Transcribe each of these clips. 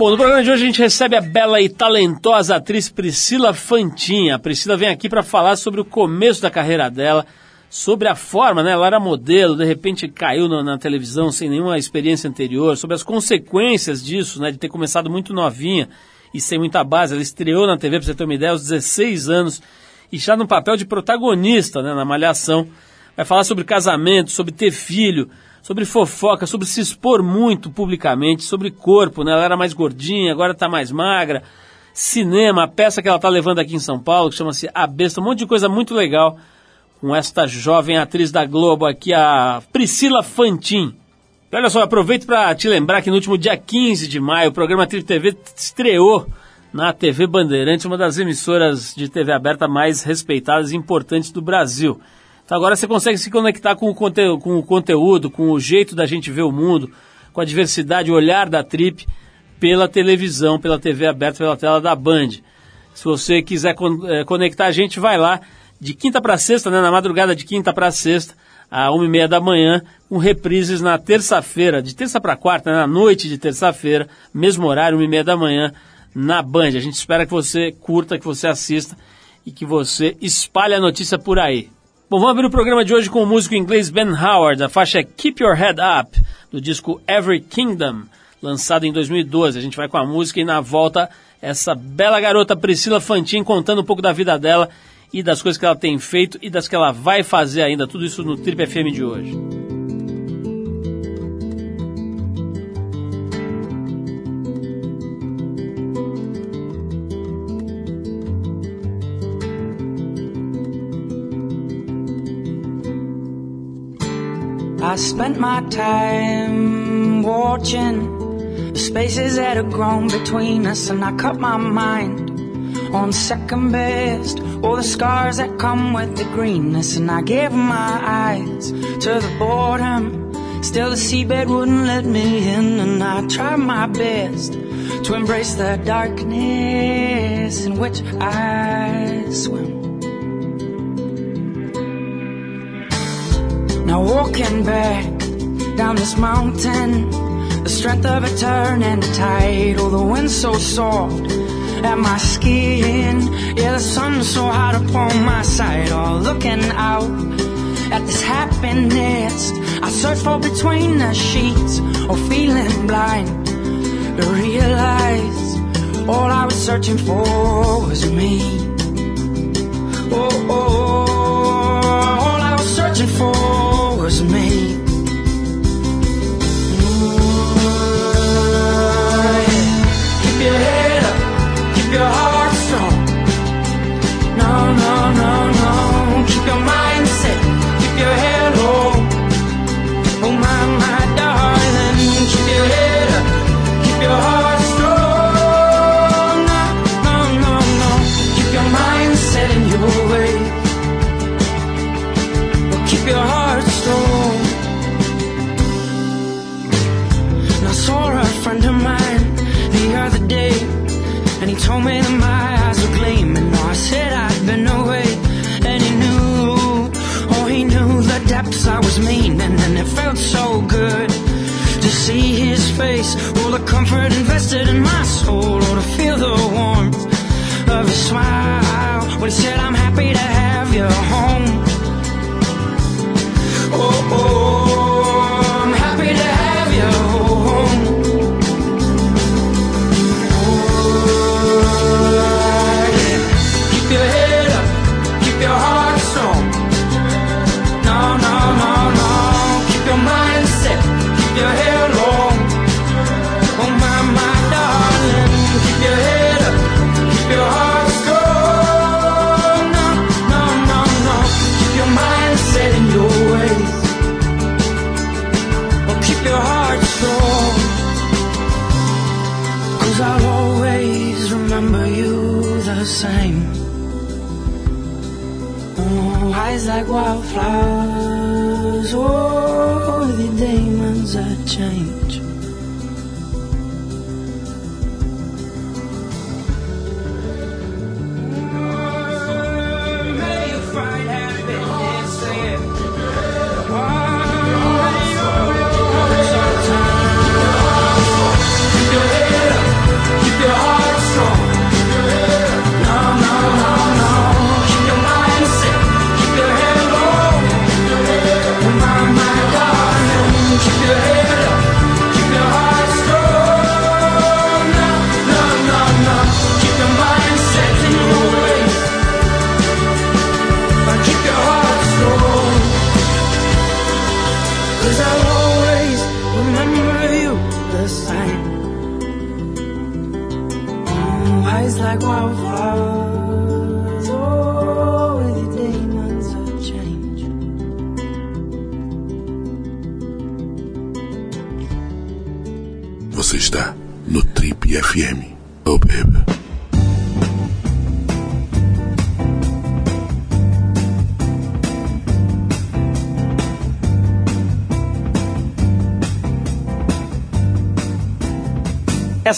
Bom, no programa de hoje a gente recebe a bela e talentosa atriz Priscila Fantin. A Priscila vem aqui para falar sobre o começo da carreira dela, sobre a forma, né? Ela era modelo, de repente caiu na, na, televisão sem nenhuma experiência anterior, sobre as consequências disso, né? De ter começado muito novinha e sem muita base. Ela estreou na TV, para você ter uma ideia, aos 16 anos e já no papel de protagonista, né? Na Malhação. Vai falar sobre casamento, sobre ter filho, sobre fofoca, sobre se expor muito publicamente, sobre corpo, né? Ela era mais gordinha, agora está mais magra. Cinema, a peça que ela está levando aqui em São Paulo, que chama-se A Besta, um monte de coisa muito legal com esta jovem atriz da Globo aqui, a Priscila Fantin. E olha só, aproveito para te lembrar que no último dia 15 de maio o programa Trip TV estreou na TV Bandeirantes, uma das emissoras de TV aberta mais respeitadas e importantes do Brasil. Então agora você consegue se conectar com o, conte com o conteúdo, com o jeito da gente ver o mundo, com a diversidade, o olhar da Trip pela televisão, pela TV aberta, pela tela da Band. Se você quiser con é, conectar a gente, vai lá de quinta para sexta, né, na madrugada de quinta para sexta, às uma e meia da manhã, com reprises na terça-feira, de terça para quarta, né, na noite de terça-feira, mesmo horário, uma e meia da manhã, na Band. A gente espera que você curta, que você assista e que você espalhe a notícia por aí. Bom, vamos abrir o programa de hoje com o músico inglês Ben Howard. A faixa é Keep Your Head Up, do disco Every Kingdom, lançado em 2012. A gente vai com a música e na volta essa bela garota Priscila Fantin contando um pouco da vida dela e das coisas que ela tem feito e das que ela vai fazer ainda. Tudo isso no Trip FM de hoje. Spent my time watching the spaces that had grown between us, and I cut my mind on second best. All the scars that come with the greenness, and I gave my eyes to the boredom. Still, the seabed wouldn't let me in, and I tried my best to embrace the darkness in which I swim. Now, walking back down this mountain, the strength of a turning tide, oh, the wind so soft at my skin. Yeah, the sun's so hot upon my side. All looking out at this happiness. I search for between the sheets or feeling blind to realize all I was searching for was me. Me. All the comfort invested in my soul.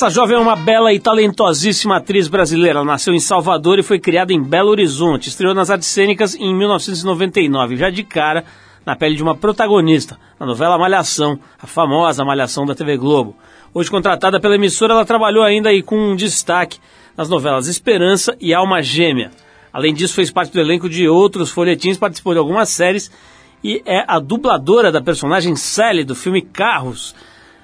Essa jovem é uma bela e talentosíssima atriz brasileira. Ela nasceu em Salvador e foi criada em Belo Horizonte. Estreou nas artes cênicas em 1999, já de cara na pele de uma protagonista, na novela Malhação, a famosa Malhação da TV Globo. Hoje contratada pela emissora, ela trabalhou ainda aí com um destaque nas novelas Esperança e Alma Gêmea. Além disso, fez parte do elenco de outros folhetins, participou de algumas séries e é a dubladora da personagem Sally do filme Carros.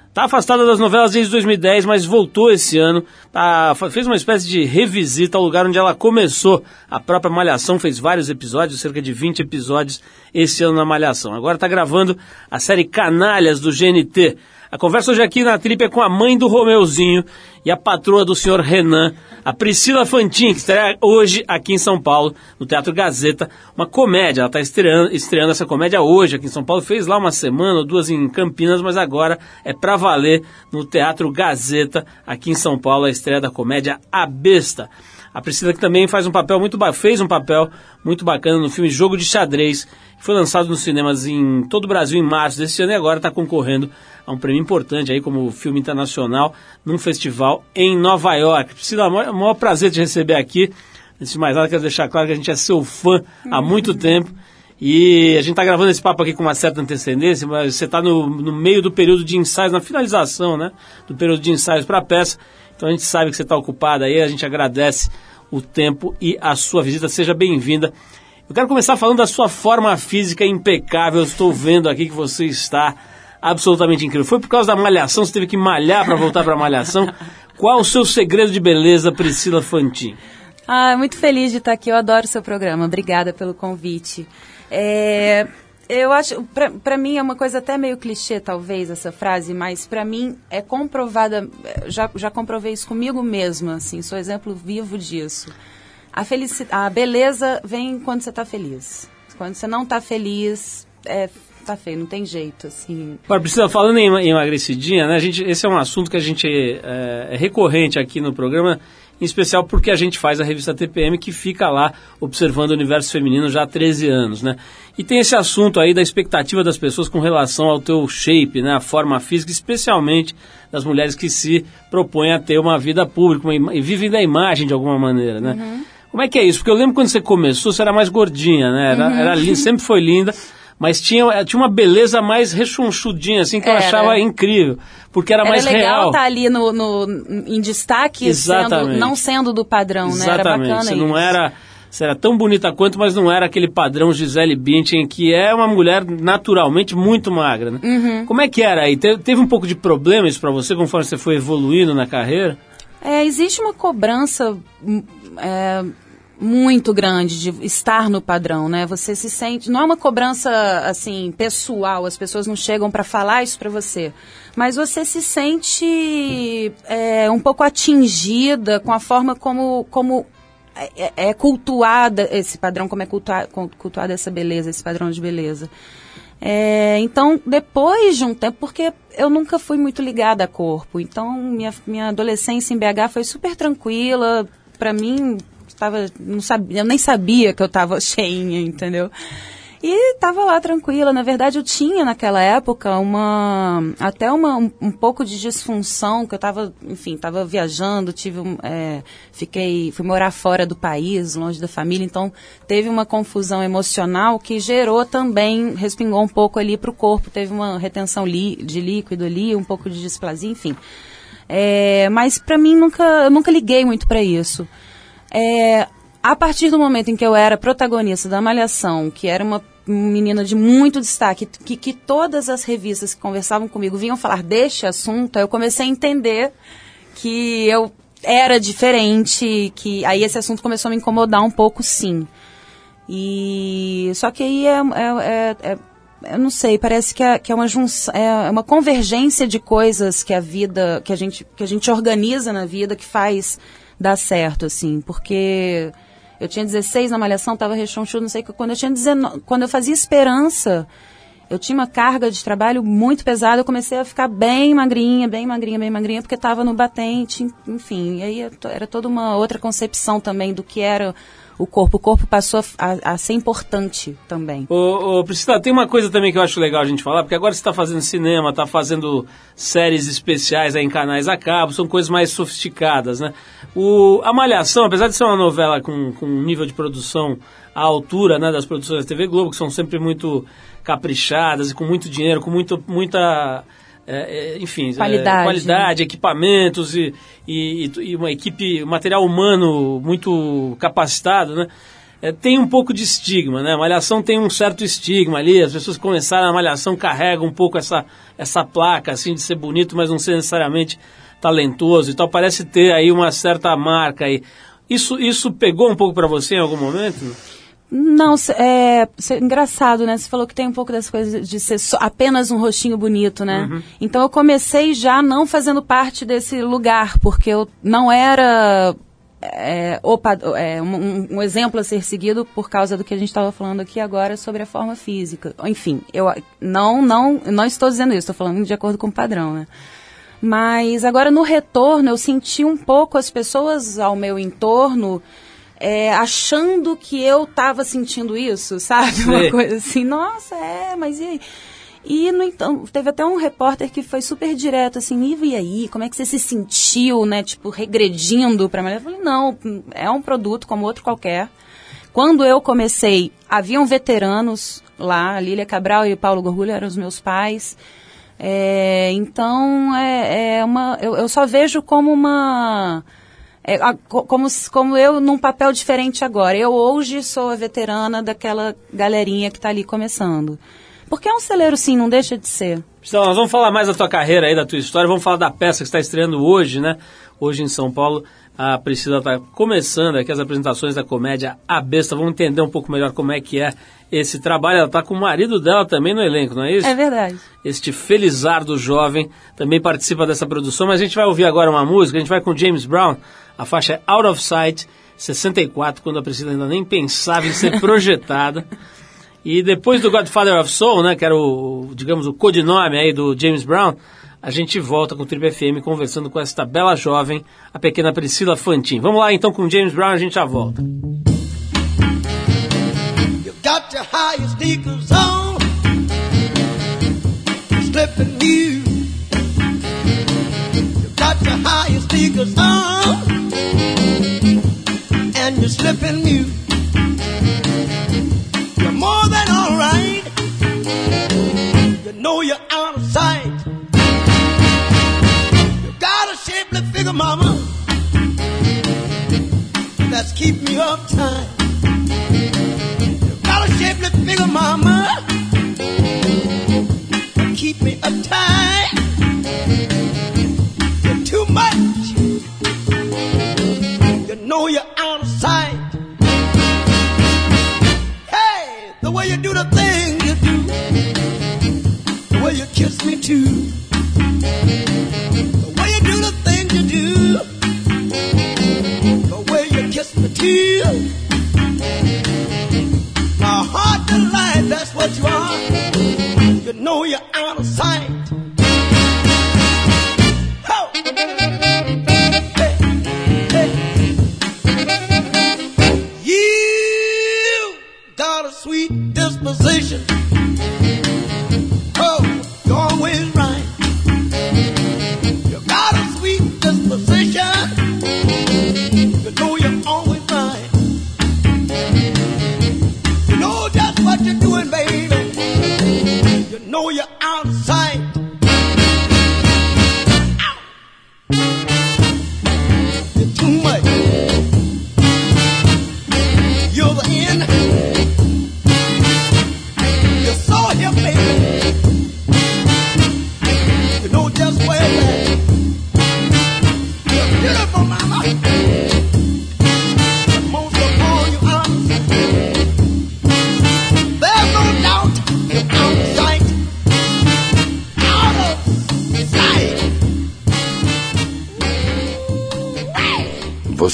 Está afastada das novelas desde 2010, mas voltou esse ano. Tá, fez uma espécie de revisita ao lugar onde ela começou. A própria Malhação fez vários episódios, cerca de 20 episódios esse ano na Malhação. Agora está gravando a série Canalhas do GNT. A conversa hoje aqui na Trip é com a mãe do Romeuzinho e a patroa do senhor Renan, a Priscila Fantin, que estreia hoje aqui em São Paulo, no Teatro Gazeta, uma comédia. Ela está estreando, estreando essa comédia hoje aqui em São Paulo. Fez lá uma semana ou duas em Campinas, mas agora é para valer no Teatro Gazeta, aqui em São Paulo, a estreia da comédia A Besta. A Priscila que também faz um papel muito fez um papel muito bacana no filme Jogo de Xadrez, que foi lançado nos cinemas em todo o Brasil em março desse ano e agora está concorrendo a um prêmio importante aí como filme internacional num festival em Nova York. Priscila, é maior, maior prazer te receber aqui. Antes de mais nada, quero deixar claro que a gente é seu fã há muito tempo. E a gente está gravando esse papo aqui com uma certa antecedência, mas você está no, no meio do período de ensaios, na finalização né, do período de ensaios para a peça. Então a gente sabe que você está ocupada aí, a gente agradece o tempo e a sua visita. Seja bem-vinda. Eu quero começar falando da sua forma física impecável. Eu estou vendo aqui que você está absolutamente incrível. Foi por causa da malhação, você teve que malhar para voltar para a malhação. Qual o seu segredo de beleza, Priscila Fantin? Ah, muito feliz de estar aqui. Eu adoro o seu programa. Obrigada pelo convite. É, eu acho, para mim é uma coisa até meio clichê, talvez, essa frase, mas para mim é comprovada, já, já comprovei isso comigo mesma, assim, sou exemplo vivo disso. A, felicidade, a beleza vem quando você está feliz. Quando você não está feliz, é, tá feio, não tem jeito, assim. Agora, Priscila, falando em emagrecidinha, né, a gente, esse é um assunto que a gente é, é recorrente aqui no programa, em especial porque a gente faz a revista TPM que fica lá observando o universo feminino já há 13 anos, né? E tem esse assunto aí da expectativa das pessoas com relação ao teu shape, né? A forma física, especialmente das mulheres que se propõem a ter uma vida pública uma, e vivem da imagem de alguma maneira, né? Uhum. Como é que é isso? Porque eu lembro quando você começou, você era mais gordinha, né? Era, uhum. era linda, sempre foi linda mas tinha, tinha uma beleza mais rechonchudinha, assim, que era. eu achava incrível, porque era, era mais legal real. estar ali no, no, em destaque, sendo, não sendo do padrão, Exatamente. né? Era bacana não era... Você era tão bonita quanto, mas não era aquele padrão Gisele Bündchen, que é uma mulher naturalmente muito magra, né? Uhum. Como é que era aí? Teve, teve um pouco de problema isso para você, conforme você foi evoluindo na carreira? É, existe uma cobrança... É, muito grande de estar no padrão, né? Você se sente, não é uma cobrança assim pessoal, as pessoas não chegam para falar isso para você, mas você se sente é, um pouco atingida com a forma como como é, é cultuada esse padrão, como é cultuada, cultuada essa beleza, esse padrão de beleza. É, então, depois de um tempo, porque eu nunca fui muito ligada a corpo, então minha, minha adolescência em BH foi super tranquila. Para mim, tava, não sabia, eu nem sabia que eu estava cheinha, entendeu? E estava lá tranquila. Na verdade, eu tinha naquela época uma até uma, um, um pouco de disfunção, que eu estava, enfim, estava viajando, tive é, fiquei, fui morar fora do país, longe da família, então teve uma confusão emocional que gerou também, respingou um pouco ali para o corpo, teve uma retenção li, de líquido ali, um pouco de displasia, enfim. É, mas para mim nunca, eu nunca liguei muito para isso. É, a partir do momento em que eu era protagonista da Malhação, que era uma menina de muito destaque, que, que todas as revistas que conversavam comigo vinham falar deste assunto, eu comecei a entender que eu era diferente, que aí esse assunto começou a me incomodar um pouco, sim. E só que aí é, é, é, é eu não sei, parece que é, que é uma junção, é uma convergência de coisas que a vida, que a gente, que a gente organiza na vida, que faz dar certo, assim, porque eu tinha 16 na malhação, tava rechonchudo, não sei o que. Quando eu tinha 19, quando eu fazia esperança, eu tinha uma carga de trabalho muito pesada, eu comecei a ficar bem magrinha, bem magrinha, bem magrinha, porque estava no batente, enfim. E aí era toda uma outra concepção também do que era o corpo. O corpo passou a, a- a ser importante também. Ô, ô, Priscila, tem uma coisa também que eu acho legal a gente falar, porque agora você está fazendo cinema, está fazendo séries especiais aí em canais a cabo, são coisas mais sofisticadas, né? O, a Malhação, apesar de ser uma novela com, com um nível de produção à altura né, das produções da TV Globo, que são sempre muito caprichadas e com muito dinheiro, com muito, muita... é, é, enfim, é, Qualidade. qualidade, equipamentos e, e, e uma equipe, um material humano muito capacitado, né? É, tem um pouco de estigma, né? A Malhação tem um certo estigma ali, as pessoas que começaram a Malhação carregam um pouco essa, essa placa, assim, de ser bonito, mas não ser necessariamente talentoso e tal. Parece ter aí uma certa marca aí. Isso, isso pegou um pouco pra você em algum momento? Não, é, cê- engraçado, né? Você falou que tem um pouco dessa coisa de ser só- apenas um rostinho bonito, né? Então eu comecei já não fazendo parte desse lugar, porque eu não era é, o pad- é, um, um- um exemplo a ser seguido por causa do que a gente estava falando aqui agora sobre a forma física. Enfim, eu não, não, não estou dizendo isso, estou falando de acordo com o padrão, né? Mas agora no retorno eu senti um pouco as pessoas ao meu entorno é, achando que eu estava sentindo isso, sabe? Sei. Uma coisa assim, nossa, é, mas e aí? E, no então, teve até um repórter que foi super direto, assim, Iva, e aí? Como é que você se sentiu, né? Tipo, regredindo pra mulher? Eu falei, não, é um produto como outro qualquer. Quando eu comecei, haviam veteranos lá, Lília Cabral e Paulo Gorgulho eram os meus pais. É, então, é, é uma, eu, eu só vejo como uma... é, a- co- como, como eu num papel diferente agora. Eu hoje sou a veterana daquela galerinha que está ali começando. Porque é um celeiro, sim, não deixa de ser. Então, nós vamos falar mais da tua carreira aí, da tua história, vamos falar da peça que está estreando hoje, né? Hoje em São Paulo, a Priscila está começando aqui as apresentações da comédia A Besta. Vamos entender um pouco melhor como é que é esse trabalho. Ela está com o marido dela também no elenco, não é isso? É verdade. Este Felizardo jovem também participa dessa produção, mas a gente vai ouvir agora uma música, a gente vai com James Brown, a faixa é Out of Sight, 64, quando a Priscila ainda nem pensava em ser projetada. E depois do Godfather of Soul, né, que era o, digamos, o codinome aí do James Brown, a gente volta com o Triple FM conversando com esta bela jovem, a pequena Priscila Fantin. Vamos lá então com James Brown, a gente já volta. You got your highest sneakers on, slipping new. You got your highest sneakers on, and you're slipping new.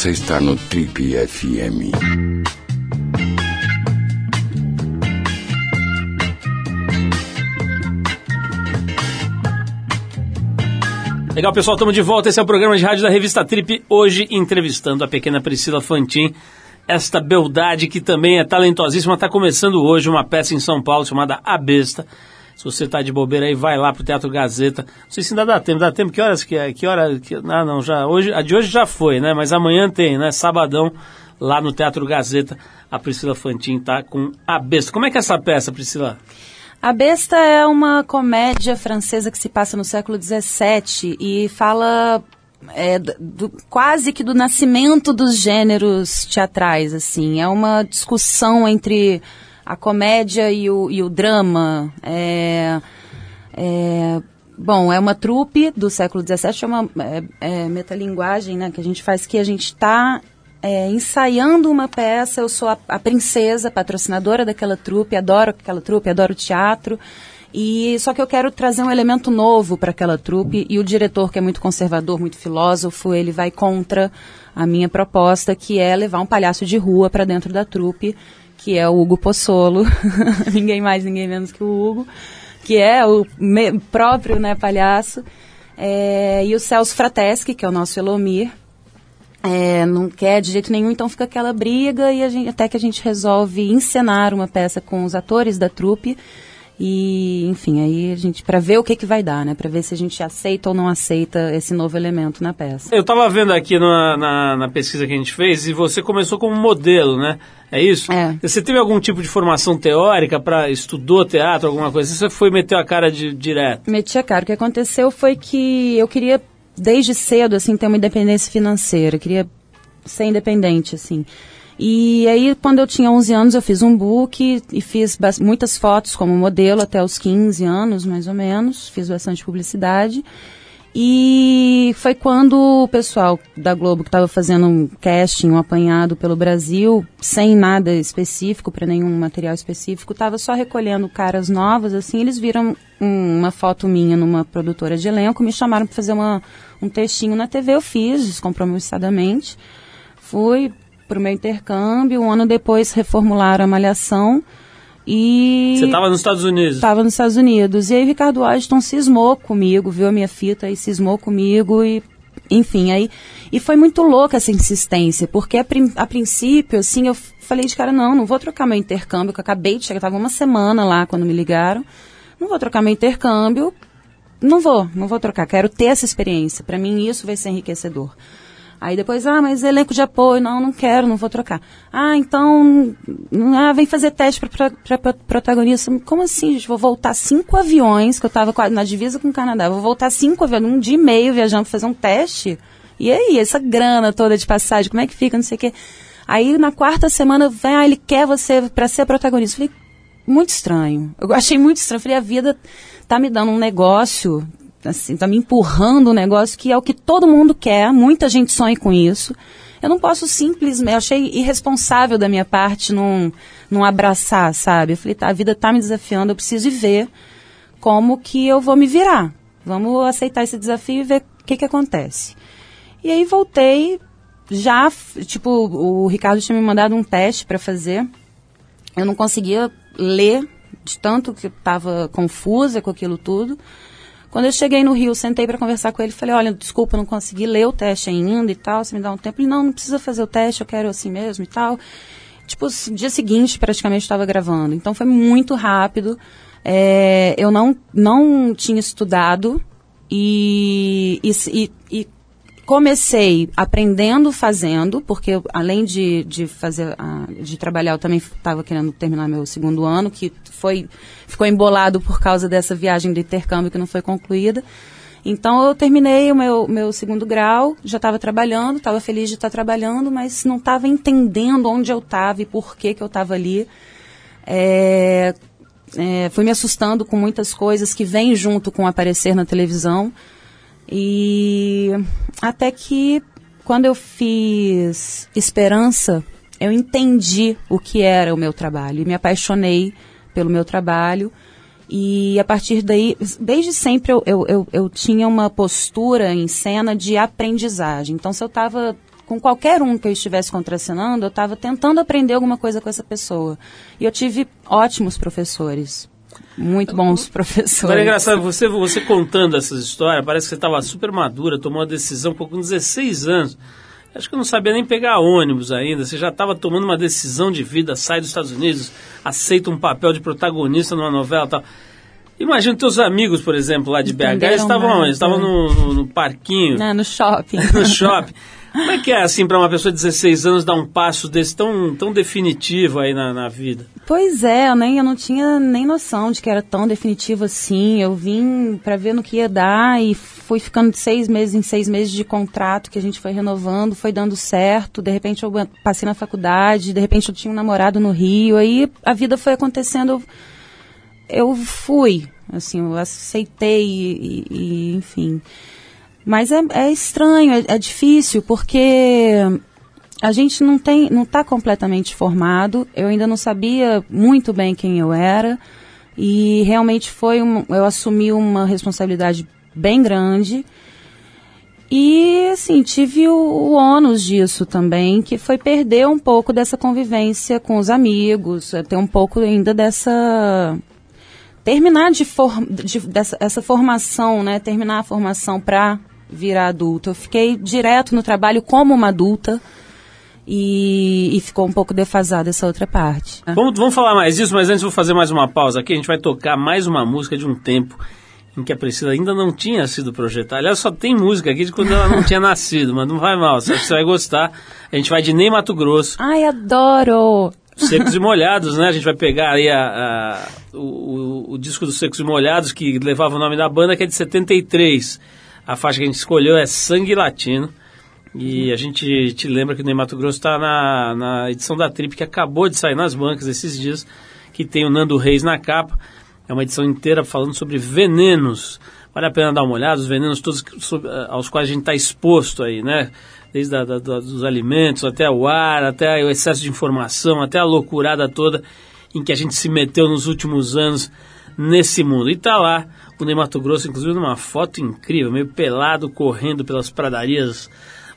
Você está no Trip FM. Legal, pessoal, estamos de volta. Esse é o programa de rádio da revista Trip. Hoje entrevistando a pequena Priscila Fantin, esta beldade que também é talentosíssima. Está começando hoje uma peça em São Paulo chamada A Besta. Se você está de bobeira aí, vai lá pro Teatro Gazeta. Não sei se ainda dá tempo. Dá tempo? Que horas que é? Que hora? Que... Ah, não, já. Hoje, a de hoje já foi, né? Mas amanhã tem, né? Sabadão, lá no Teatro Gazeta. A Priscila Fantin tá com A Besta. Como é que é essa peça, Priscila? A Besta é uma comédia francesa que se passa no século XVII e fala é, do- quase que do nascimento dos gêneros teatrais, assim. É uma discussão entre a comédia e o, e o drama. É, é, bom, é uma trupe do século XVII, chama é, é, metalinguagem, né, que a gente faz que a gente está ensaiando uma peça, eu sou a, a princesa, patrocinadora daquela trupe, adoro aquela trupe, adoro teatro, e só que eu quero trazer um elemento novo para aquela trupe, e o diretor, que é muito conservador, muito filósofo, ele vai contra a minha proposta, que é levar um palhaço de rua para dentro da trupe, que é o Hugo Pozzolo, ninguém mais, ninguém menos que o Hugo, que é o próprio né, palhaço, É, e o Celso Frateschi, que é o nosso Elomir, é, não quer de jeito nenhum, então fica aquela briga e gente- até que a gente resolve encenar uma peça com os atores da trupe e, enfim, aí a gente para ver o que que vai dar, né, para ver se a gente aceita ou não aceita esse novo elemento na peça. Eu estava vendo aqui na, na, na pesquisa que a gente fez e você começou como modelo, né? É isso? É. Você teve algum tipo de formação teórica para estudou teatro, alguma coisa? Você foi meter a cara de direto? Meti a cara. O que aconteceu foi que eu queria, desde cedo, assim, ter uma independência financeira. Eu queria ser independente, assim. E aí, quando eu tinha 11 anos, eu fiz um book e fiz muitas fotos como modelo até os 15 anos, mais ou menos. Fiz bastante publicidade. E foi quando o pessoal da Globo que estava fazendo um casting, um apanhado pelo Brasil, sem nada específico, para nenhum material específico, estava só recolhendo caras novas, assim, eles viram um- uma foto minha numa produtora de elenco, me chamaram para fazer uma, um textinho na TV, eu fiz, descompromissadamente. Fui pro meu intercâmbio, um ano depois reformularam a malhação e... Você estava nos Estados Unidos? Estava nos Estados Unidos. E aí o Ricardo Washington cismou comigo, viu a minha fita e cismou comigo e enfim, aí e foi muito louca essa insistência, porque a, a princípio, assim, eu falei de cara, não, não vou trocar meu intercâmbio, que eu acabei de chegar, estava uma semana lá quando me ligaram, não vou trocar meu intercâmbio, não vou, não vou trocar, quero ter essa experiência, para mim isso vai ser enriquecedor. Aí depois, ah, mas elenco de apoio, não, não quero, não vou trocar. Ah, então, ah, vem fazer teste para protagonista. Como assim, gente? Vou voltar cinco aviões, que eu estava na divisa com o Canadá, vou voltar cinco aviões, um dia e meio viajando pra fazer um teste? E aí, essa grana toda de passagem, como é que fica, não sei o quê. Aí na quarta semana, vem, ah, ele quer você para ser protagonista. Falei, muito estranho. Eu achei muito estranho. Falei, a vida tá me dando um negócio, assim, tá me empurrando um negócio que é o que todo mundo quer, muita gente sonha com isso. Eu não posso simplesmente, eu achei irresponsável da minha parte não, não abraçar, sabe? Eu falei, tá, a vida tá me desafiando, eu preciso ver como que eu vou me virar. Vamos aceitar esse desafio e ver o que que acontece. E aí voltei, já, tipo, o Ricardo tinha me mandado um teste para fazer. Eu não conseguia ler de tanto que estava confusa com aquilo tudo. Quando eu cheguei no Rio, sentei para conversar com ele, falei, olha, desculpa, não consegui ler o teste ainda e tal, você me dá um tempo. Ele, não, não precisa fazer o teste, eu quero assim mesmo e tal. Tipo, dia seguinte, praticamente, estava gravando. Então, foi muito rápido. É, eu não, não tinha estudado e, e, e comecei aprendendo fazendo, porque além de, de fazer, a- de trabalhar, eu também estava querendo terminar meu segundo ano, que foi, ficou embolado por causa dessa viagem de intercâmbio que não foi concluída. Então eu terminei o meu, meu segundo grau, já estava trabalhando, estava feliz de estar trabalhando, mas não estava entendendo onde eu estava e por que, que eu estava ali. É, é, fui me assustando com muitas coisas que vêm junto com aparecer na televisão. E até que quando eu fiz Esperança, eu entendi o que era o meu trabalho e me apaixonei pelo meu trabalho. E a partir daí, desde sempre eu, eu, eu, eu tinha uma postura em cena de aprendizagem. Então, se eu estava com qualquer um que eu estivesse contracenando, eu estava tentando aprender alguma coisa com essa pessoa. E eu tive ótimos professores. Muito bons professores. Agora é engraçado, você, você contando essas histórias, parece que você estava super madura, tomou uma decisão com 16 anos. Acho que eu não sabia nem pegar ônibus ainda. Você já estava tomando uma decisão de vida, sai dos Estados Unidos, aceita um papel de protagonista numa novela e tal. Imagina teus amigos, por exemplo, lá de BH, Entenderam estavam nada. Estavam no, no, no parquinho, Né, no shopping. no shopping. Como é que é, assim, para uma pessoa de 16 anos dar um passo desse tão, tão definitivo aí na, na vida? Pois é, eu, eu não tinha nem noção de que era tão definitivo assim. Eu vim para ver no que ia dar e fui ficando de seis meses em seis meses de contrato que a gente foi renovando, foi dando certo. De repente eu passei na faculdade, de repente eu tinha um namorado no Rio, aí a vida foi acontecendo. Eu fui, assim, eu aceitei e, e- enfim. Mas é, é estranho, é, é difícil, porque a gente não tem, não está completamente formado. Eu ainda não sabia muito bem quem eu era e realmente foi um, eu assumi uma responsabilidade bem grande. E assim, tive o, o ônus disso também, que foi perder um pouco dessa convivência com os amigos, eh, ter um pouco ainda dessa terminar de, for, de dessa essa formação, né? Terminar a formação para virar adulto. Eu fiquei direto no trabalho como uma adulta e, e ficou um pouco defasada essa outra parte. né? Vamos, vamos falar mais disso, mas antes vou fazer mais uma pausa aqui. A gente vai tocar mais uma música de um tempo em que a Priscila ainda não tinha sido projetada. Aliás, só tem música aqui de quando ela não tinha nascido, mas não vai mal, você você vai gostar. A gente vai de Ney Mato Grosso, Ai, adoro! Secos e Molhados, né? A gente vai pegar aí a, a- o, o- o disco dos Secos e Molhados, que levava o nome da banda, que é de 73. A faixa que a gente escolheu é Sangue Latino. E a gente te lembra que o Mato Grosso está na, na edição da Trip, que acabou de sair nas bancas esses dias, que tem o Nando Reis na capa. É uma edição inteira falando sobre venenos. Vale a pena dar uma olhada, os venenos todos eh, aos quais a gente está exposto aí, né? Desde a, da- dos alimentos, até o ar, até o excesso de informação, até a loucurada toda em que a gente se meteu nos últimos anos nesse mundo. E tá lá o Ney Mato Grosso, inclusive numa foto incrível, meio pelado, correndo pelas pradarias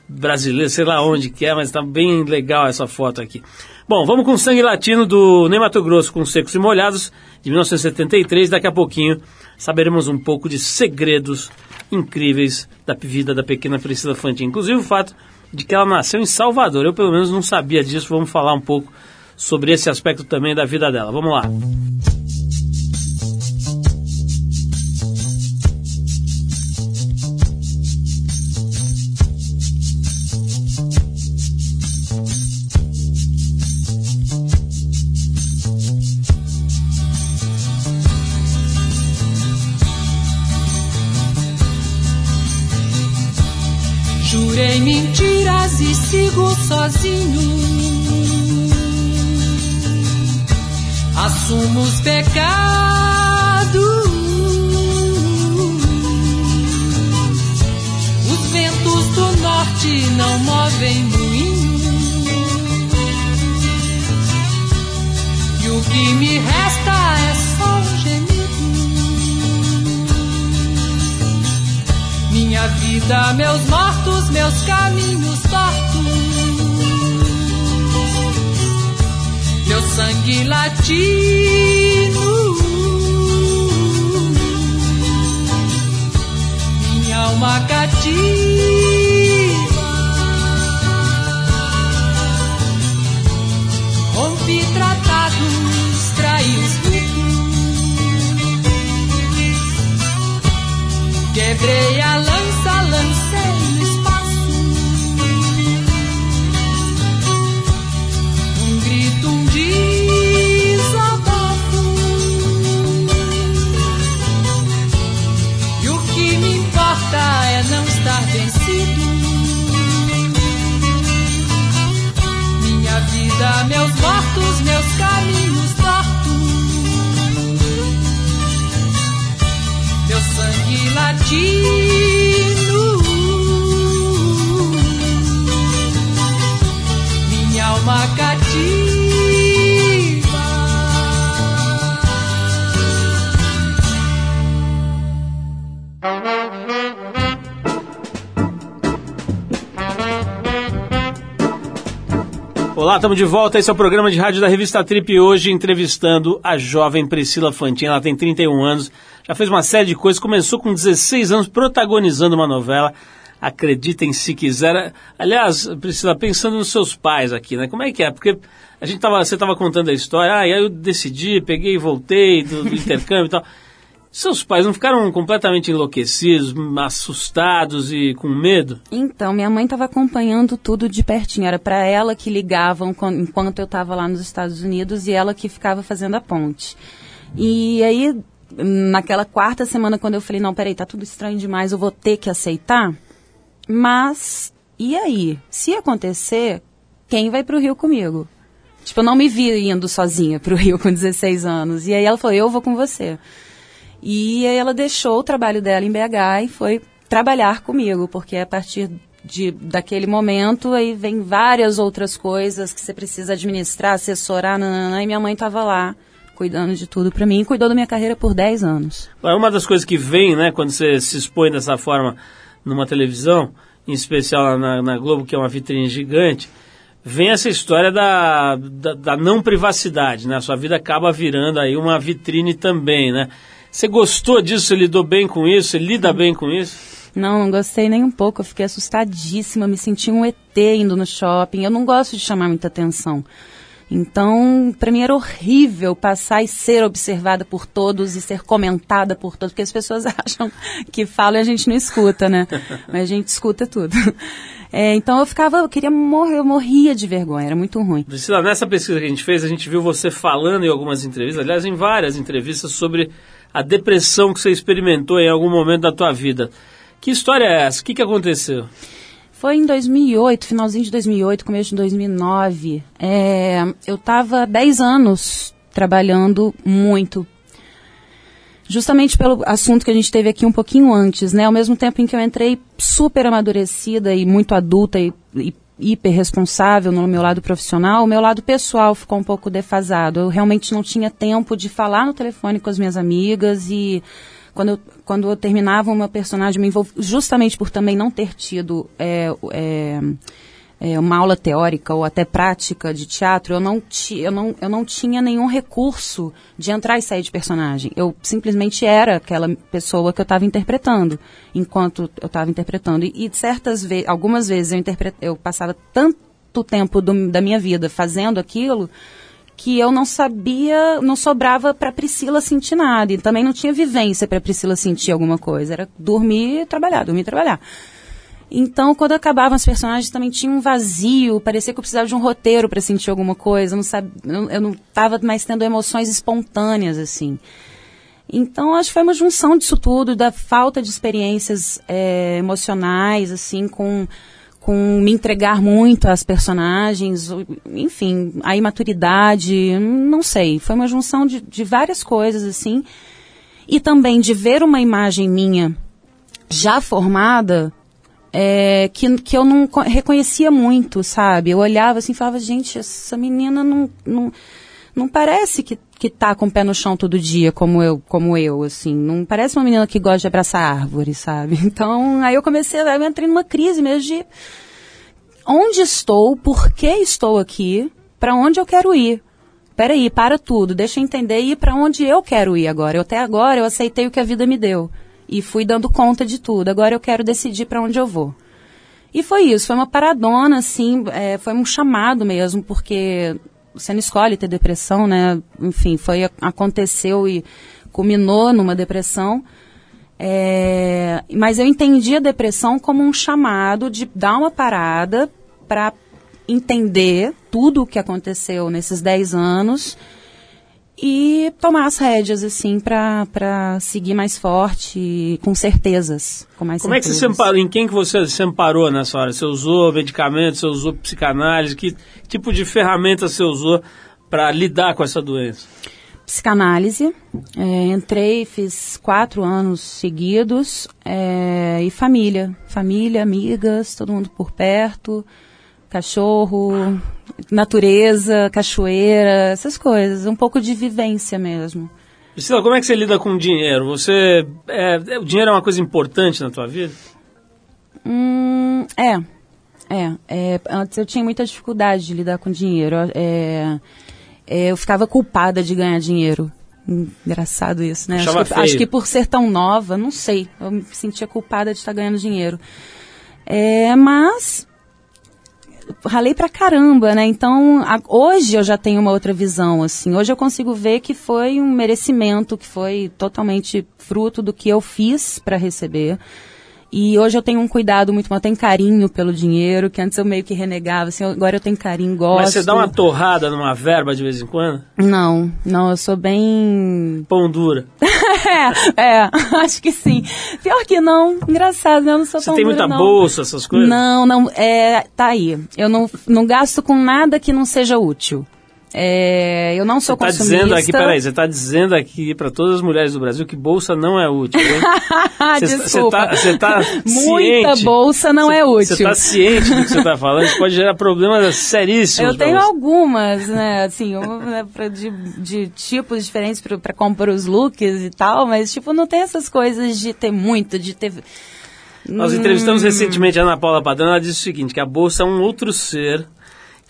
brasileiras, sei lá onde que é, mas tá bem legal essa foto aqui. Bom, vamos com Sangue Latino do Ney Mato Grosso com Secos e Molhados, de 1973. Daqui a pouquinho saberemos um pouco de segredos incríveis da vida da pequena Priscila Fantin. Inclusive o fato de que ela nasceu em Salvador. Eu pelo menos não sabia disso. Vamos falar um pouco sobre esse aspecto também da vida dela. Vamos lá. Olá, estamos de volta. Esse é o programa de rádio da revista Trip hoje entrevistando a jovem Priscila Fantin. Ela tem 31 anos, já fez uma série de coisas, começou com 16 anos protagonizando uma novela. Acreditem se quiser. Aliás, Priscila, pensando nos seus pais aqui, né? Como é que é? Porque a gente tava, você estava contando a história, ah, e aí eu decidi, peguei e voltei do, do intercâmbio e tal. Seus pais não ficaram completamente enlouquecidos, assustados e com medo? Então, minha mãe estava acompanhando tudo de pertinho. Era para ela que ligavam quan- enquanto eu estava lá nos Estados Unidos e ela que ficava fazendo a ponte. E aí, naquela quarta semana, quando eu falei, não, peraí, tá tudo estranho demais, eu vou ter que aceitar. Mas, e aí? Se acontecer, quem vai pro Rio comigo? Tipo, eu não me vi indo sozinha pro Rio com 16 anos. E aí ela falou, eu vou com você. E ela deixou o trabalho dela em BH e foi trabalhar comigo, porque a partir de, daquele momento aí vem várias outras coisas que você precisa administrar, assessorar, e minha mãe estava lá cuidando de tudo para mim, cuidou da minha carreira por 10 anos. Agora, Uma das coisas que vem, né, quando você se expõe dessa forma numa televisão, em especial na, na Globo, que é uma vitrine gigante, vem essa história da, da, da não privacidade, né? A sua vida acaba virando aí uma vitrine também, né? Você gostou disso? Você lidou bem com isso? Você lida bem com isso? Não, não gostei nem um pouco, eu fiquei assustadíssima, me senti um ET indo no shopping. Eu não gosto de chamar muita atenção. Então, para mim era horrível passar e ser observada por todos e ser comentada por todos, porque as pessoas acham que falam e a gente não escuta, né? Mas a gente escuta tudo. É, então eu ficava, eu queria morrer, eu morria de vergonha, era muito ruim. Priscila, nessa pesquisa que a gente fez, a gente viu você falando em algumas entrevistas, aliás, em várias entrevistas, sobre a depressão que você experimentou em algum momento da tua vida. Que história é essa? O que, que aconteceu? Foi em 2008, finalzinho de 2008, começo de 2009. É, eu estava 10 anos trabalhando muito. Justamente pelo assunto que a gente teve aqui um pouquinho antes, né? Ao mesmo tempo em que eu entrei super amadurecida e muito adulta e, e hiper responsável no meu lado profissional, o meu lado pessoal ficou um pouco defasado. Eu realmente não tinha tempo de falar no telefone com as minhas amigas e quando eu, quando eu terminava uma personagem, me envolv... justamente por também não ter tido é, é, é, uma aula teórica ou até prática de teatro, eu não, ti, eu, não, eu não tinha nenhum recurso de entrar e sair de personagem. Eu simplesmente era aquela pessoa que eu estava interpretando, enquanto eu estava interpretando. E, e certas vezes, algumas vezes eu, eu passava tanto tempo do, da minha vida fazendo aquilo que eu não sabia, não sobrava para Priscila sentir nada. E também não tinha vivência para Priscila sentir alguma coisa. Era dormir e trabalhar, dormir e trabalhar. Então, quando acabavam as personagens, também tinha um vazio. Parecia que eu precisava de um roteiro para sentir alguma coisa. Eu não sabia, eu não estava mais tendo emoções espontâneas assim. Então, acho que foi uma junção disso tudo, da falta de experiências é, emocionais, assim, com com me entregar muito às personagens, enfim, a imaturidade, não sei. Foi uma junção de, de várias coisas, assim. E também de ver uma imagem minha já formada, é, que, que eu não reconhecia muito, sabe? Eu olhava assim e falava, gente, essa menina não, não, não parece que, que tá com o pé no chão todo dia, como eu, como eu, assim. Não parece uma menina que gosta de abraçar árvore, sabe? Então, aí eu comecei, eu entrei numa crise mesmo de onde estou, por que estou aqui, para onde eu quero ir. Peraí, para tudo, deixa eu entender e para onde eu quero ir agora. Eu até agora eu aceitei o que a vida me deu e fui dando conta de tudo. Agora eu quero decidir para onde eu vou. E foi isso, foi uma paradona, assim, é, foi um chamado mesmo, porque você não escolhe ter depressão, né? Enfim, foi aconteceu e culminou numa depressão. É, mas eu entendi a depressão como um chamado de dar uma parada para entender tudo o que aconteceu nesses 10 anos e tomar as rédeas, assim, para seguir mais forte, com certezas. Com mais Como é que você se certezas. amparou? Em quem que você se amparou nessa hora? Você usou medicamentos, você usou psicanálise? Que tipo de ferramenta você usou para lidar com essa doença? Psicanálise. É, entrei, fiz quatro anos seguidos. é, e família. Família, amigas, todo mundo por perto. Cachorro, natureza, cachoeira, essas coisas. Um pouco de vivência mesmo. Priscila, como é que você lida com dinheiro? Você, é, é- o dinheiro é uma coisa importante na tua vida? Hum, é. É, é, antes eu tinha muita dificuldade de lidar com dinheiro. É, é, eu ficava culpada de ganhar dinheiro. Engraçado isso, né? Acho que, acho que por ser tão nova, não sei. Eu me sentia culpada de estar ganhando dinheiro. É, mas ralei pra caramba, né? Então, a- hoje eu já tenho uma outra visão, assim. Hoje eu consigo ver que foi um merecimento, que foi totalmente fruto do que eu fiz pra receber. E hoje eu tenho um cuidado muito maior, eu tenho carinho pelo dinheiro, que antes eu meio que renegava, assim, agora eu tenho carinho, gosto. Mas você dá uma torrada numa verba de vez em quando? Não, não, eu sou bem Pão dura. é, é, acho que sim. Pior que não, engraçado, né? eu não sou Você tem dura, muita não. bolsa, essas coisas? Não, não, é, tá aí. Eu não, não gasto com nada que não seja útil. É, eu não sou Você tá consumista. dizendo aqui, peraí, você tá dizendo aqui para todas as mulheres do Brasil que bolsa não é útil. hein? Você- desculpa. tá- você tá Muita ciente? bolsa não é útil. Você tá ciente do que você tá falando? Isso pode gerar problemas seríssimos. Eu tenho você. algumas, né, assim, uma, né, de, de tipos diferentes pra comprar os looks e tal, mas, tipo, não tem essas coisas de ter muito, de ter... Nós entrevistamos recentemente a Ana Paula Padrão, ela disse o seguinte, que a bolsa é um outro ser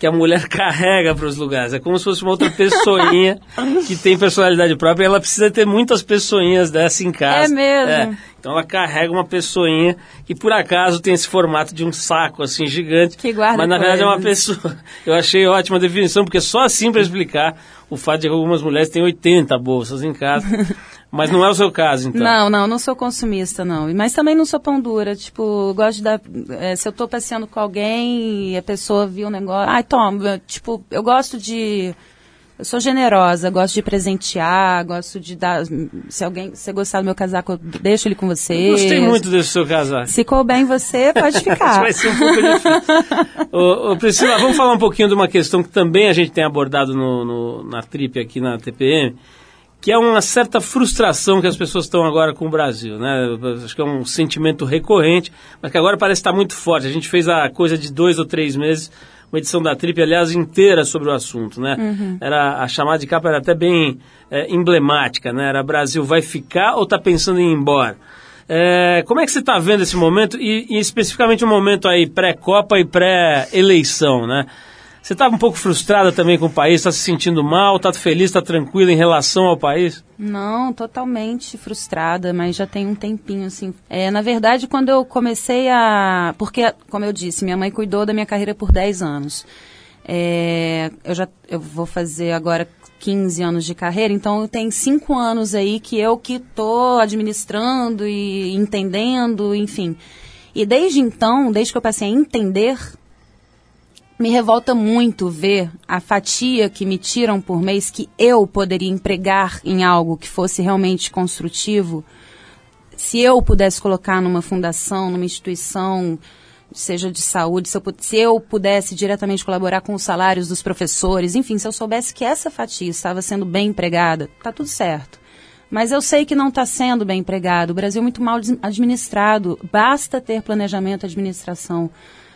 que a mulher carrega para os lugares. É como se fosse uma outra pessoinha que tem personalidade própria e ela precisa ter muitas pessoinhas dessa em casa. É mesmo? Então ela carrega uma pessoinha que por acaso tem esse formato de um saco assim gigante. Que guarda Mas na verdade é uma pessoa. Eu achei ótima a definição, porque só assim para explicar o fato de que algumas mulheres têm 80 bolsas em casa. Mas não é o seu caso, então. Não, não, não sou consumista, não. Mas também não sou pão dura. Tipo, eu gosto de dar. eh, se eu tô passeando com alguém e a pessoa viu o negócio. Ai, toma. Tipo, eu gosto de. Eu sou generosa, gosto de presentear, gosto de dar. Se alguém. Se você gostar do meu casaco, eu deixo ele com você. Eu Gostei muito desse seu casaco. Se couber em você, pode ficar. vai ser um pouco difícil. ô, ô, Priscila, vamos falar um pouquinho de uma questão que também a gente tem abordado no, no- na trip aqui na TPM, que é uma certa frustração que as pessoas estão agora com o Brasil, né? Acho que é um sentimento recorrente, mas que agora parece estar muito forte. A gente fez a coisa de dois ou três meses, uma edição da Trip, aliás, inteira sobre o assunto, né? Era, a chamada de capa era até bem é, emblemática, né? Era Brasil vai ficar ou está pensando em ir embora? É, como é que você está vendo esse momento e, e especificamente o momento aí pré-copa e pré-eleição, né? Você está um pouco frustrada também com o país, está se sentindo mal, está feliz, está tranquila em relação ao país? Não, totalmente frustrada, mas já tem um tempinho, assim. É, na verdade, quando eu comecei a... Porque, como eu disse, minha mãe cuidou da minha carreira por 10 anos. É, eu já eu vou fazer agora 15 anos de carreira, então tem 5 anos aí que eu que estou administrando e entendendo, enfim. E desde então, desde que eu passei a entender, me revolta muito ver a fatia que me tiram por mês que eu poderia empregar em algo que fosse realmente construtivo. Se eu pudesse colocar numa fundação, numa instituição, seja de saúde, se eu, se eu pudesse diretamente colaborar com os salários dos professores, enfim, se eu soubesse que essa fatia estava sendo bem empregada, tá tudo certo. Mas eu sei que não está sendo bem empregado. O Brasil é muito mal administrado. Basta ter planejamento e administração.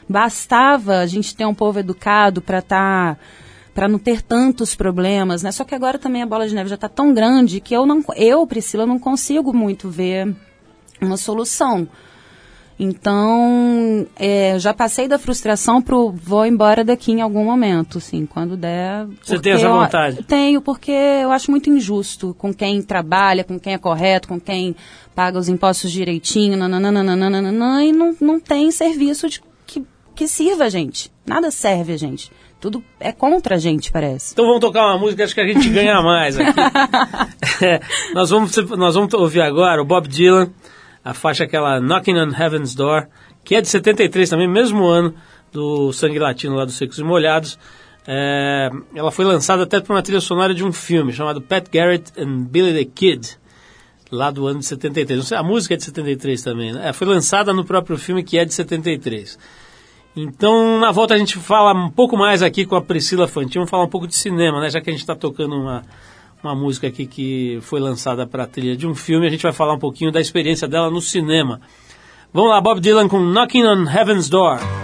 Bastava a gente ter um povo educado para estar. para não ter tantos problemas, né? Só que agora também a bola de neve já está tão grande que eu não, eu Priscila não consigo muito ver uma solução. Então, é, já passei da frustração pro vou embora daqui em algum momento, assim, quando der. Você tem essa eu- vontade? tenho, porque eu acho muito injusto com quem trabalha, com quem é correto, com quem paga os impostos direitinho, nananana, e não, não tem serviço de- que, sirva a gente. Nada serve a gente. Tudo é contra a gente, parece. Então vamos tocar uma música, acho que a gente ganha mais aqui. É, nós, vamos, nós vamos ouvir agora o Bob Dylan, a faixa aquela Knocking on Heaven's Door, que é de 73 também, mesmo ano do Sangue Latino lá dos Secos e Molhados. É, ela foi lançada até por uma trilha sonora de um filme chamado Pat Garrett and Billy the Kid, lá do ano de 73. Não sei, a música é de 73 também, né? É, foi lançada no próprio filme que é de 73. Então, na volta a gente fala um pouco mais aqui com a Priscila Fantin, vamos falar um pouco de cinema, né? Já que a gente está tocando uma, uma música aqui que foi lançada para a trilha de um filme, a gente vai falar um pouquinho da experiência dela no cinema. Vamos lá, Bob Dylan com Knocking on Heaven's Door.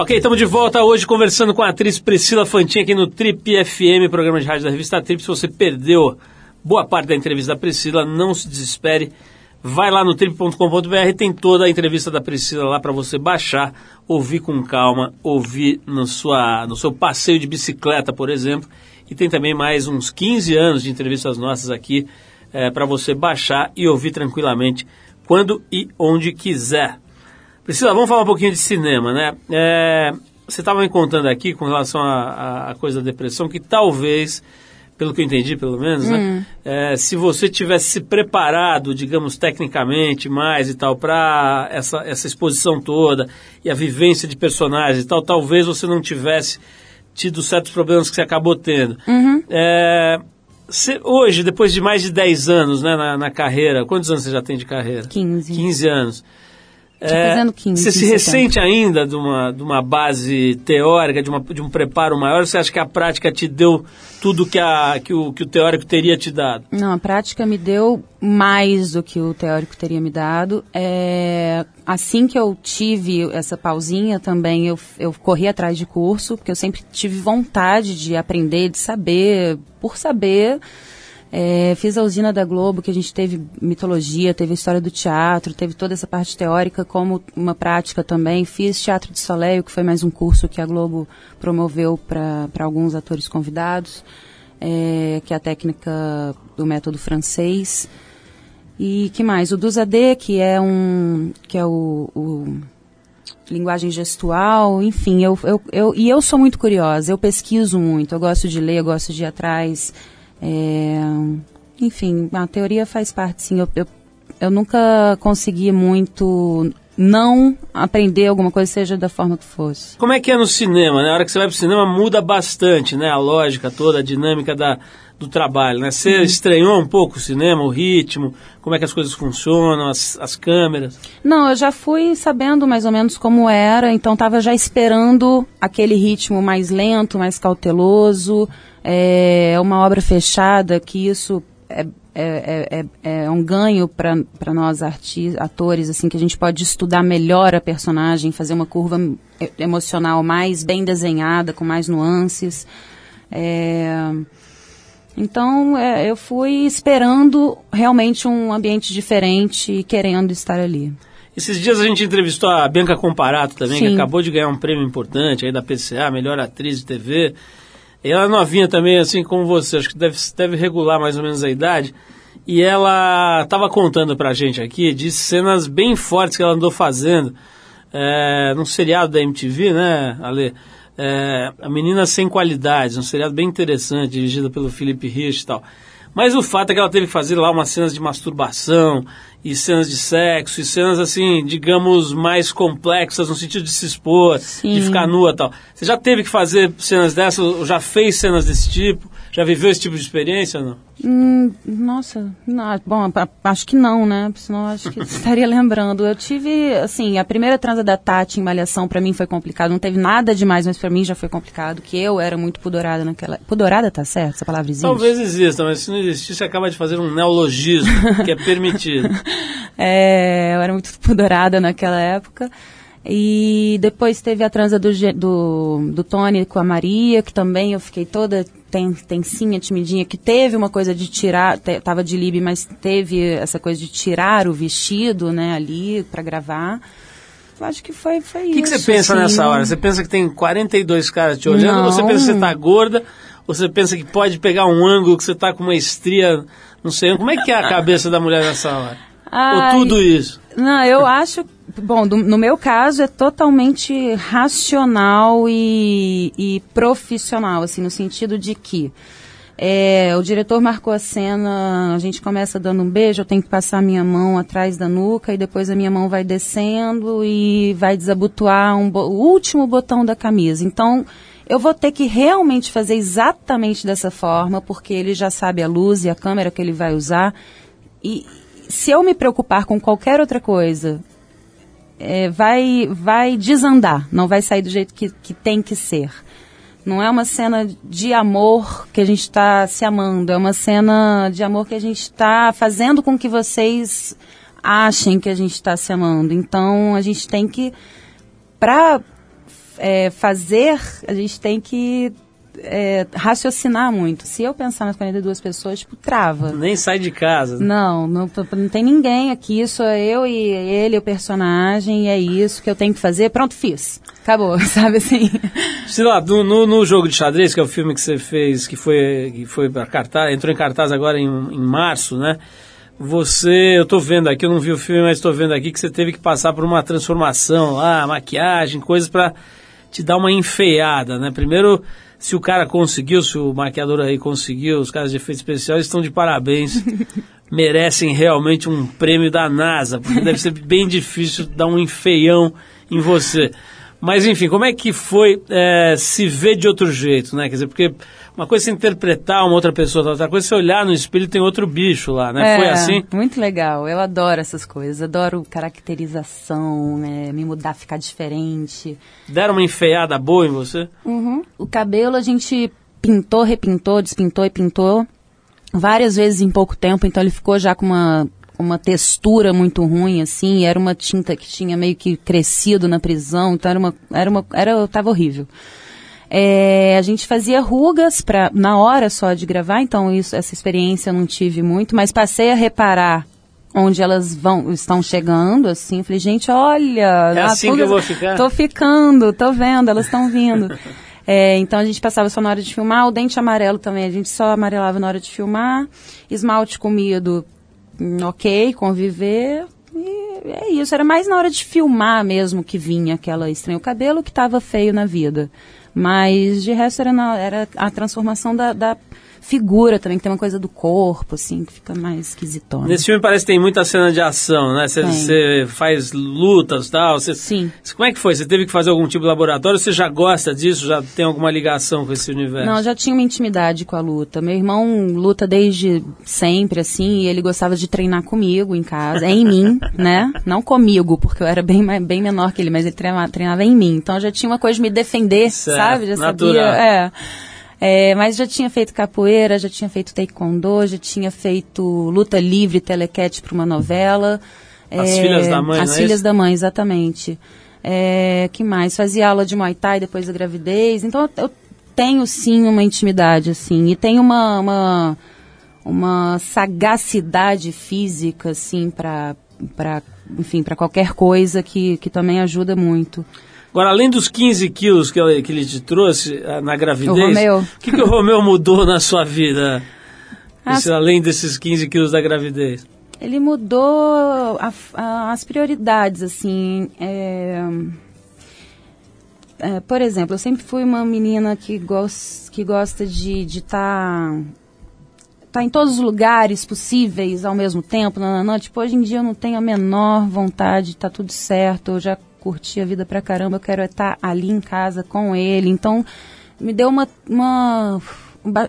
Ok, estamos de volta hoje conversando com a atriz Priscila Fantin aqui no Trip FM, programa de rádio da revista Trip. Se você perdeu boa parte da entrevista da Priscila, não se desespere. Vai lá no trip.com.br, tem toda a entrevista da Priscila lá para você baixar, ouvir com calma, ouvir no, sua, no seu passeio de bicicleta, por exemplo. E tem também mais uns 15 anos de entrevistas nossas aqui para você baixar e ouvir tranquilamente quando e onde quiser. Priscila, vamos falar um pouquinho de cinema, né? É, você estava me contando aqui com relação à coisa da depressão que talvez, pelo que eu entendi pelo menos, né? É, se você tivesse se preparado, digamos, tecnicamente mais e tal, para essa, essa exposição toda e a vivência de personagens e tal, talvez você não tivesse tido certos problemas que você acabou tendo. É, você- hoje, depois de mais de 10 anos né, na, na carreira, quantos anos você já tem de carreira? 15. 15 anos. Fazendo 15 Você se ressente ainda de uma, de uma base teórica, de, uma, de um preparo maior? Ou você acha que a prática te deu tudo que, a, que, o, que o teórico teria te dado? Não, a prática me deu mais do que o teórico teria me dado. É, assim que eu tive essa pausinha também, eu, eu corri atrás de curso, porque eu sempre tive vontade de aprender, de saber, por saber. É, fiz a usina da Globo, que a gente teve mitologia, teve a história do teatro, teve toda essa parte teórica como uma prática também. Fiz Teatro de Soleil, que foi mais um curso que a Globo promoveu para alguns atores convidados, é, que é a técnica do método francês. E que mais? O Duzadê, que é um que é o, o linguagem gestual, enfim, eu, eu, eu, e eu sou muito curiosa, eu pesquiso muito, eu gosto de ler, eu gosto de ir atrás. É, enfim, a teoria faz parte, sim. Eu, eu, eu nunca consegui muito não aprender alguma coisa, seja da forma que fosse. Como é que é no cinema? Né? A hora que você vai pro cinema muda bastante, né? A lógica toda, a dinâmica da, do trabalho, né? Você estranhou um pouco o cinema, o ritmo, como é que as coisas funcionam, as, as câmeras? Não, eu já fui sabendo mais ou menos como era, então estava já esperando aquele ritmo mais lento, mais cauteloso. É uma obra fechada, que isso é, é, é, é, é um ganho para nós arti atores, assim, que a gente pode estudar melhor a personagem, fazer uma curva emocional mais bem desenhada, com mais nuances. É, então, é, eu fui esperando realmente um ambiente diferente e querendo estar ali. Esses dias a gente entrevistou a Bianca Comparato também, que Sim. acabou de ganhar um prêmio importante aí da PCA, melhor atriz de TV. Ela é novinha também, assim como você, acho que deve, deve regular mais ou menos a idade. E ela estava contando pra gente aqui de cenas bem fortes que ela andou fazendo é, num seriado da MTV, né, Ale? É, a Menina Sem Qualidades, um seriado bem interessante, dirigido pelo Felipe Rich e tal. Mas o fato é que ela teve que fazer lá umas cenas de masturbação e cenas de sexo e cenas assim, digamos, mais complexas no sentido de se expor, Sim. de ficar nua e tal. Você já teve que fazer cenas dessas, ou já fez cenas desse tipo? Já viveu esse tipo de experiência ou não? Hum, nossa, não, bom, a- acho que não, né? Senão acho que estaria lembrando. Eu tive, assim, a primeira transa da Tati em Malhação pra mim foi complicado. Não teve nada demais, mas pra mim já foi complicado. Que eu era muito pudorada naquela. Pudorada tá certo? Essa palavra existe? Talvez exista, mas se não existir, você acaba de fazer um neologismo, que é permitido. É, eu era muito pudorada naquela época. E depois teve a transa do, do, do Tony com a Maria, que também eu fiquei toda ten, tensinha, timidinha, que teve uma coisa de tirar, te, tava de lib, mas teve essa coisa de tirar o vestido, né, ali pra gravar. Eu acho que foi, foi O isso. que, que você pensa assim. nessa hora? Você pensa que tem 42 caras te olhando, ou você pensa que você tá gorda, ou você pensa que pode pegar um ângulo que você tá com uma estria, não sei, como é que é a cabeça da mulher nessa hora? Ai, Ou tudo isso? Não, eu acho. Bom, do- no meu caso é totalmente racional e, e profissional, assim, no sentido de que é, o diretor marcou a cena, a gente começa dando um beijo, eu tenho que passar a minha mão atrás da nuca e depois a minha mão vai descendo e vai desabotoar um o último botão da camisa. Então, eu vou ter que realmente fazer exatamente dessa forma, porque ele já sabe a luz e a câmera que ele vai usar. E se eu me preocupar com qualquer outra coisa, é, vai, vai desandar, não vai sair do jeito que, que tem que ser. Não é uma cena de amor que a gente está se amando, é uma cena de amor que a gente está fazendo com que vocês achem que a gente está se amando. Então a gente tem que, para fazer, a gente tem que é, raciocinar muito. Se eu pensar nas 42 pessoas, tipo, trava. Nem sai de casa. Não, não, não tem ninguém aqui, sou eu e ele, o personagem, e é isso que eu tenho que fazer. Pronto, fiz. Acabou, sabe assim? Sei lá, no, no, no jogo de xadrez, que é o filme que você fez, que foi, que foi para cartaz, entrou em cartaz agora em, em março, né? Você, eu tô vendo aqui, eu não vi o filme, mas estou vendo aqui que você teve que passar por uma transformação lá, maquiagem, coisas para te dar uma enfeiada, né? Primeiro, se o cara conseguiu, se o maquiador aí conseguiu, os caras de efeito especial estão de parabéns. Merecem realmente um prêmio da NASA, porque deve ser bem difícil dar um enfeião em você. Mas enfim, como é que foi é, se ver de outro jeito, né? Quer dizer, porque uma coisa é você interpretar uma outra pessoa, outra coisa é você olhar no espelho e tem outro bicho lá, né? foi É, assim? Muito legal, eu adoro essas coisas, adoro caracterização, né, me mudar, ficar diferente. Deram uma enfeiada boa em você? O cabelo a gente pintou, repintou, despintou e pintou várias vezes em pouco tempo, então ele ficou já com uma, uma textura muito ruim, assim, era uma tinta que tinha meio que crescido na prisão, então era uma. Era uma era, tava horrível. É, a gente fazia rugas pra, na hora só de gravar, então isso, essa experiência eu não tive muito, mas passei a reparar onde elas vão, estão chegando, assim, falei, gente, olha, É as assim que eu rugas- vou ficar? Tô ficando, tô vendo, elas estão vindo. É, então a gente passava só na hora de filmar, o dente amarelo também, a gente só amarelava na hora de filmar, esmalte comido, ok, conviver, e é isso, era mais na hora de filmar mesmo que vinha aquela estranha, o cabelo que estava feio na vida, mas de resto era, na- era a transformação da, da figura também, que tem uma coisa do corpo, assim, que fica mais esquisitona. Nesse filme parece que tem muita cena de ação, né? Você- faz lutas e tal. Você, Sim. Como é que foi? Você teve que fazer algum tipo de laboratório? Você já gosta disso? Já tem alguma ligação com esse universo? Não, eu já tinha uma intimidade com a luta. Meu irmão luta desde sempre, assim, e ele gostava de treinar comigo em casa, em mim, né? Não comigo, porque eu era bem, bem menor que ele, mas ele treinava, treinava em mim. Então já tinha uma coisa de me defender, Certo, sabe? Já natural. sabia. É. É, mas já tinha feito capoeira, já tinha feito taekwondo, já tinha feito luta livre, telequete para uma novela. As É, Filhas da Mãe, As é Filhas isso? da Mãe, exatamente. É, que mais? Fazia aula de Muay Thai depois da gravidez. Então eu, tenho sim uma intimidade, assim. E tenho uma, uma, uma sagacidade física, assim, para para enfim, para qualquer coisa que, que também ajuda muito. Agora, além dos 15 quilos que ele, que ele te trouxe ah, na gravidez, O o que, que o Romeu mudou na sua vida? Ah, Esse- além desses 15 quilos da gravidez? ele mudou a- a- as prioridades, assim. é, é, por exemplo, eu sempre fui uma menina que, gos, que gosta de estar tá em todos os lugares possíveis ao mesmo tempo. Não, não, não. Tipo, hoje em dia eu não tenho a menor vontade, tá tudo certo, eu já curti a vida pra caramba, eu quero estar ali em casa com ele. Então, me deu uma, uma,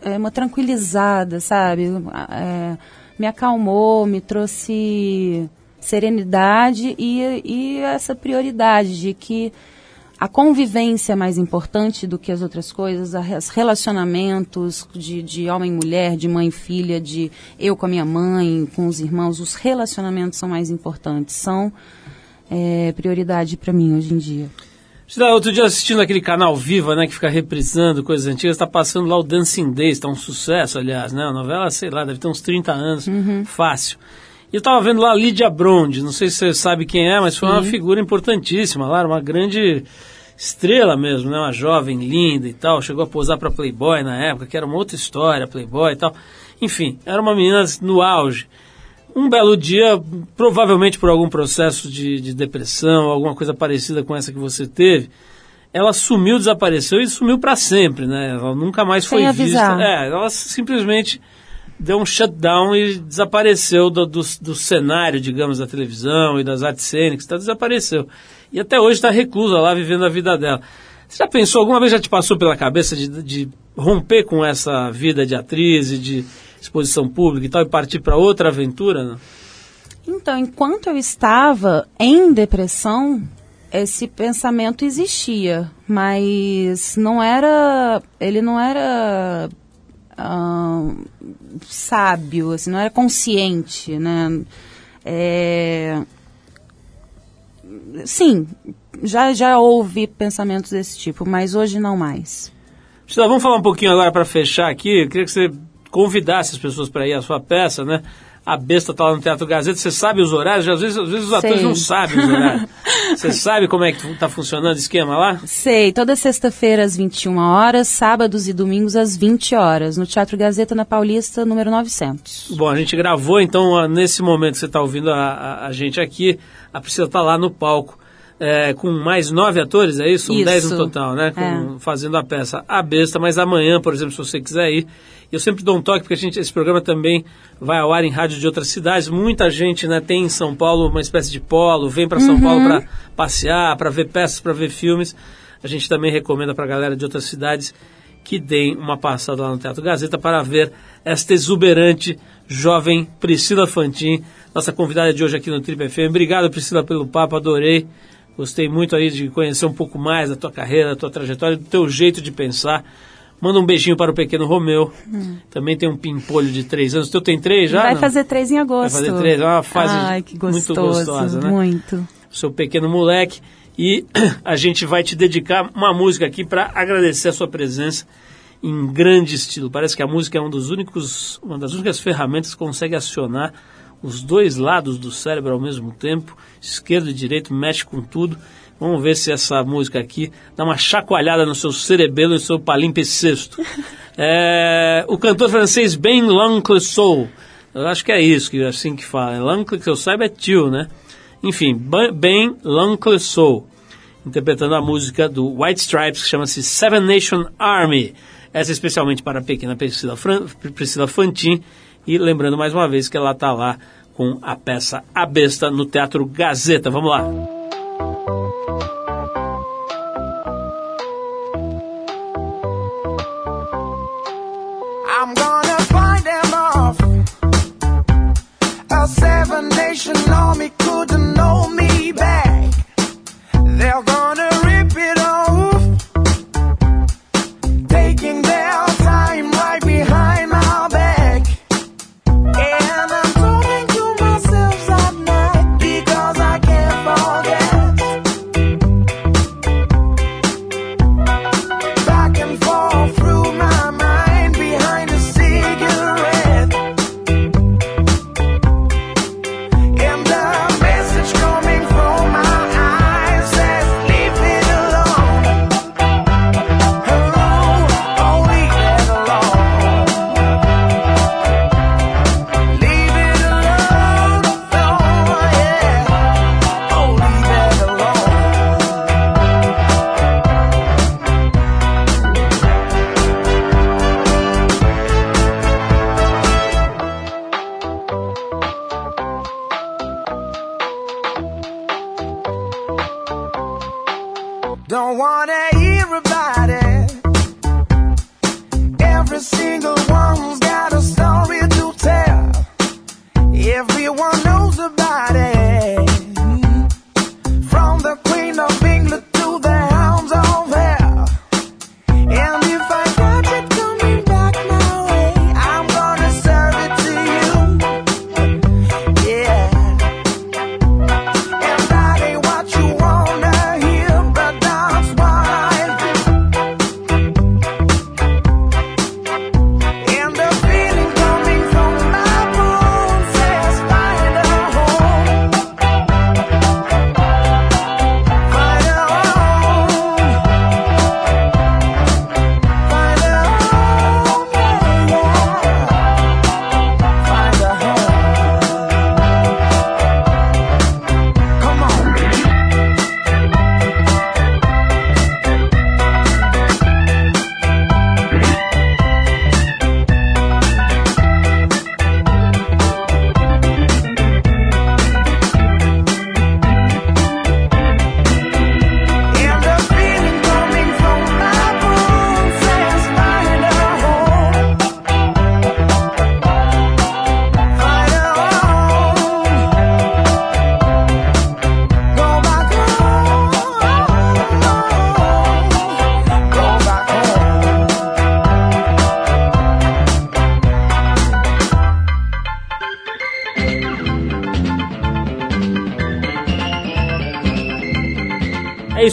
é, uma tranquilizada, sabe? É, me acalmou, me trouxe serenidade e, e essa prioridade de que a convivência é mais importante do que as outras coisas, os relacionamentos de, de homem e mulher, de mãe e filha, de eu com a minha mãe, com os irmãos, os relacionamentos são mais importantes, são é, prioridade para mim hoje em dia. Outro dia assistindo aquele canal Viva, né, que fica reprisando coisas antigas, tá passando lá o Dancing Days, tá um sucesso, aliás, né, a novela, sei lá, deve ter uns 30 anos, fácil. E eu tava vendo lá a Lídia Bronde, não sei se você sabe quem é, mas foi uma figura importantíssima lá, uma grande estrela mesmo, né, uma jovem linda e tal, chegou a posar para Playboy na época, que era uma outra história, Playboy e tal. Enfim, era uma menina no auge. Um belo dia, provavelmente por algum processo de, de depressão, alguma coisa parecida com essa que você teve, ela sumiu, desapareceu e sumiu para sempre, né? Ela nunca mais Sem foi avisar. vista. É, ela simplesmente deu um shutdown e desapareceu do, do, do cenário, digamos, da televisão e das artes cênicas, tá, desapareceu. E até hoje está reclusa lá, vivendo a vida dela. Você já pensou, alguma vez já te passou pela cabeça de, de romper com essa vida de atriz e de exposição pública e tal, e partir para outra aventura? Não? Então, enquanto eu estava em depressão, esse pensamento existia, mas não era, ele não era ah, sábio, assim, não era consciente, né? É, sim, já já houve pensamentos desse tipo, mas hoje não mais. Priscila, vamos falar um pouquinho agora para fechar aqui. Eu queria que você convidasse as pessoas para ir à sua peça, né? A besta está lá no Teatro Gazeta. Você sabe os horários? Às vezes, às vezes os atores Sei. não sabem os horários. você sabe como é que está funcionando o esquema lá? Sei, toda sexta-feira às 21 horas, sábados e domingos às 20 horas, no Teatro Gazeta na Paulista, número 900. Bom, a gente gravou, então, nesse momento que você está ouvindo a, a- a gente aqui, a Priscila está lá no palco. é, com mais nove atores, é isso? São Isso. dez no total, né? Com- É. Fazendo a peça A Besta, mas amanhã, por exemplo, se você quiser ir, eu sempre dou um toque, porque a gente, esse programa também vai ao ar em rádio de outras cidades. Muita gente né, tem em São Paulo uma espécie de polo, vem para São Paulo para passear, para ver peças, para ver filmes. A gente também recomenda para a galera de outras cidades que deem uma passada lá no Teatro Gazeta para ver esta exuberante jovem Priscila Fantin, nossa convidada de hoje aqui no Trip FM. Obrigado, Priscila, pelo papo, adorei. Gostei muito aí de conhecer um pouco mais da tua carreira, da tua trajetória, do teu jeito de pensar. Manda um beijinho para o pequeno Romeu. Também tem um pimpolho de três anos. O teu tem três já? Vai não? fazer três em agosto. Vai fazer três, é uma fase Ai, que muito gostoso, gostosa, né? Muito. seu pequeno moleque. E a gente vai te dedicar uma música aqui para agradecer a sua presença em grande estilo. Parece que a música é um dos únicos, uma das únicas ferramentas que consegue acionar os dois lados do cérebro ao mesmo tempo, esquerdo e direito, mexe com tudo. Vamos ver se essa música aqui dá uma chacoalhada no seu cerebelo e no seu palimpsesto. É, o cantor francês Ben L'Oncle eu acho que é isso, que é assim que fala. L'Oncle, que eu saiba, é tio, né? Enfim, Ben L'Oncle Soul, interpretando a música do White Stripes, que chama-se Seven Nation Army. Essa é especialmente para a pequena Priscila, Fran, Priscila Fantin. E lembrando mais uma vez que ela está lá com a peça A Besta no Teatro Gazeta. Vamos lá. I'm gonna fight them off. A seven nation army couldn't hold me back. They're gonna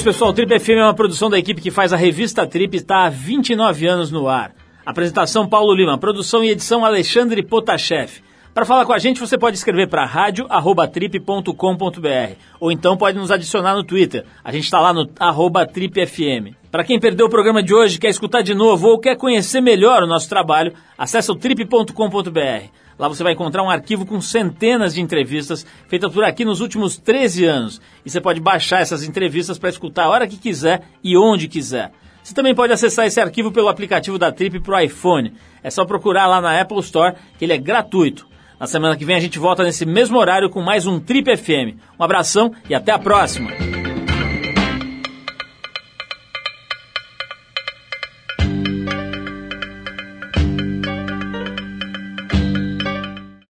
pessoal. Trip FM é uma produção da equipe que faz a revista Trip e está há 29 anos no ar. Apresentação Paulo Lima, produção e edição Alexandre Potashev. Para falar com a gente, você pode escrever para rádio@trip.com.br ou então pode nos adicionar no Twitter. A gente está lá no tripfm. Para quem perdeu o programa de hoje, quer escutar de novo ou quer conhecer melhor o nosso trabalho, acesse o trip.com.br. Lá você vai encontrar um arquivo com centenas de entrevistas feitas por aqui nos últimos 13 anos. E você pode baixar essas entrevistas para escutar a hora que quiser e onde quiser. Você também pode acessar esse arquivo pelo aplicativo da Trip para o iPhone. É só procurar lá na Apple Store, que ele é gratuito. Na semana que vem a gente volta nesse mesmo horário com mais um Trip FM. Um abração e até a próxima!